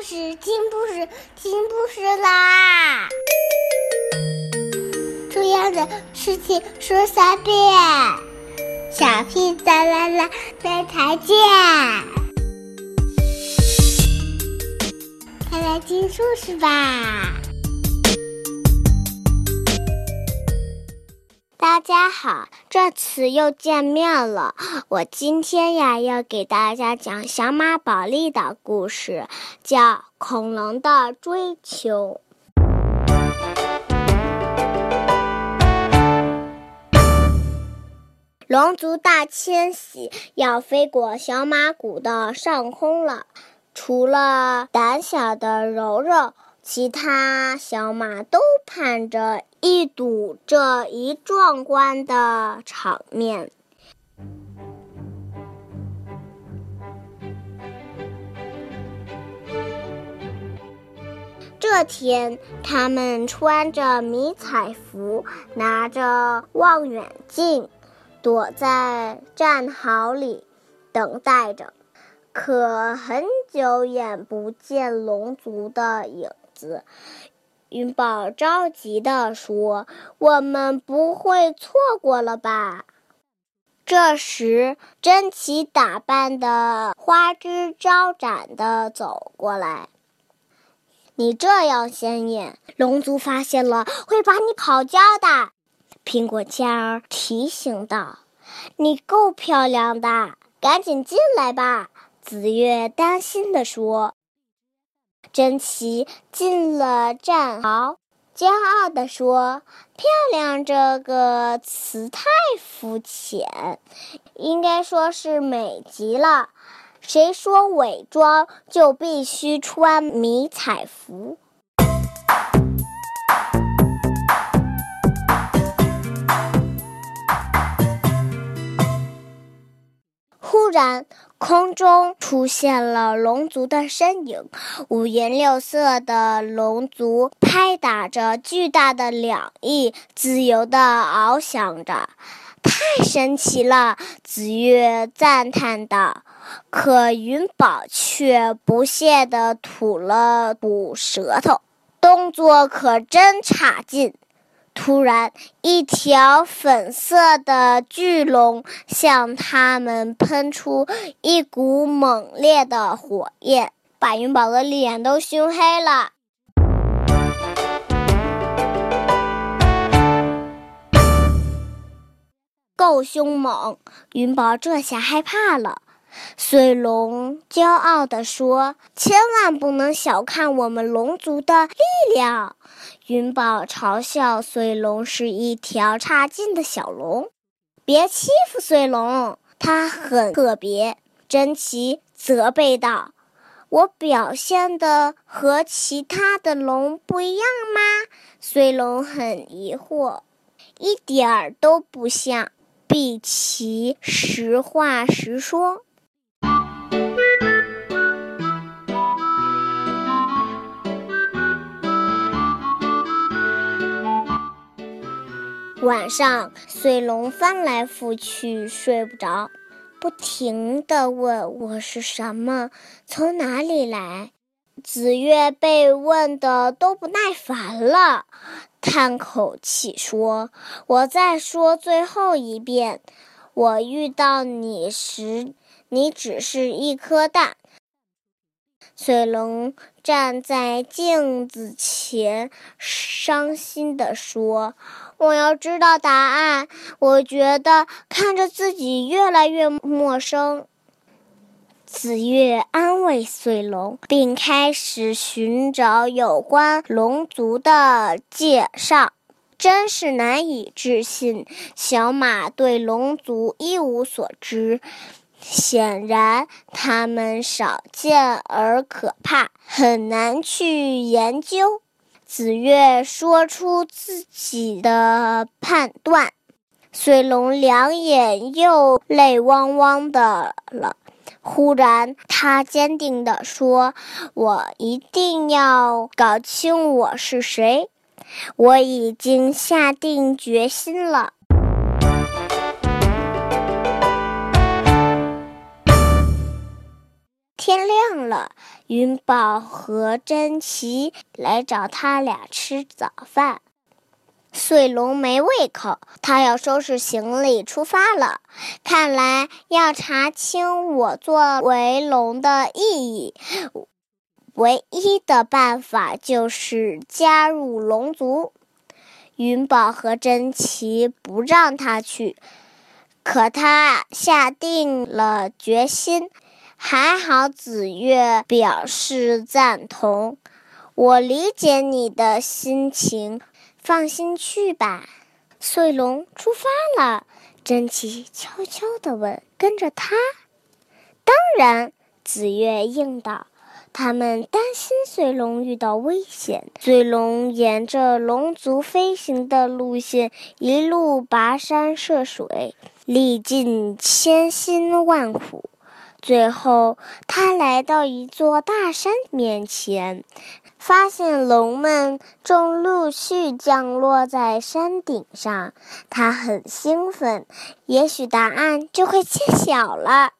故事，听故事，听故事啦！重要的事情说三遍，小屁哒啦啦，再再见！快来听故事吧！大家好，这次又见面了。我今天呀要给大家讲小马宝莉的故事，叫《恐龙的追求》。龙族大迁徙要飞过小马谷的上空了，除了胆小的柔柔。其他小马都盼着一睹这一壮观的场面。这天，他们穿着迷彩服，拿着望远镜，躲在战壕里等待着，可很久眼不见龙族的影。云宝着急地说：“我们不会错过了吧？”这时，珍奇打扮的花枝招展的走过来。“你这样显眼，龙族发现了会把你烤焦的。”苹果嘉儿提醒道。“你够漂亮的，赶紧进来吧。”紫月担心地说。珍奇进了战壕，骄傲地说：“漂亮这个词太肤浅，应该说是美极了。谁说伪装就必须穿迷彩服？”突然，空中出现了龙族的身影，五颜六色的龙族拍打着巨大的两翼，自由地翱翔着。太神奇了！紫月赞叹道。可云宝却不屑地吐了吐舌头，动作可真差劲。突然，一条粉色的巨龙向他们喷出一股猛烈的火焰，把云宝的脸都熏黑了。够凶猛！云宝这下害怕了。水龙骄傲地说：“千万不能小看我们龙族的力量。”云宝嘲笑水龙是一条差劲的小龙，别欺负水龙，它很特别。珍奇责备道：“我表现的和其他的龙不一样吗？”水龙很疑惑：“一点儿都不像。”碧奇实话实说。晚上，水龙翻来覆去睡不着，不停地问我是什么，从哪里来。紫月被问的都不耐烦了，叹口气说：“我再说最后一遍，我遇到你时，你只是一颗蛋。”水龙站在镜子前，伤心地说：“我要知道答案。我觉得看着自己越来越陌生。”紫月安慰水龙，并开始寻找有关龙族的介绍。真是难以置信，小马对龙族一无所知。显然，它们少见而可怕，很难去研究。子月说出自己的判断，水龙两眼又泪汪汪的了。忽然，他坚定地说：“我一定要搞清我是谁，我已经下定决心了。”天亮了，云宝和珍奇来找他俩吃早饭。穗龙没胃口，他要收拾行李出发了。看来要查清我作为龙的意义，唯一的办法就是加入龙族。云宝和珍奇不让他去，可他下定了决心。还好紫月表示赞同，我理解你的心情。放心去吧，穗龙出发了。珍奇悄悄地问：“跟着他？”当然，紫月应道。他们担心穗龙遇到危险。穗龙沿着龙族飞行的路线，一路跋山涉水，历尽千辛万苦。最后，他来到一座大山面前。发现龙们正陆续降落在山顶上，他很兴奋，也许答案就会揭晓了。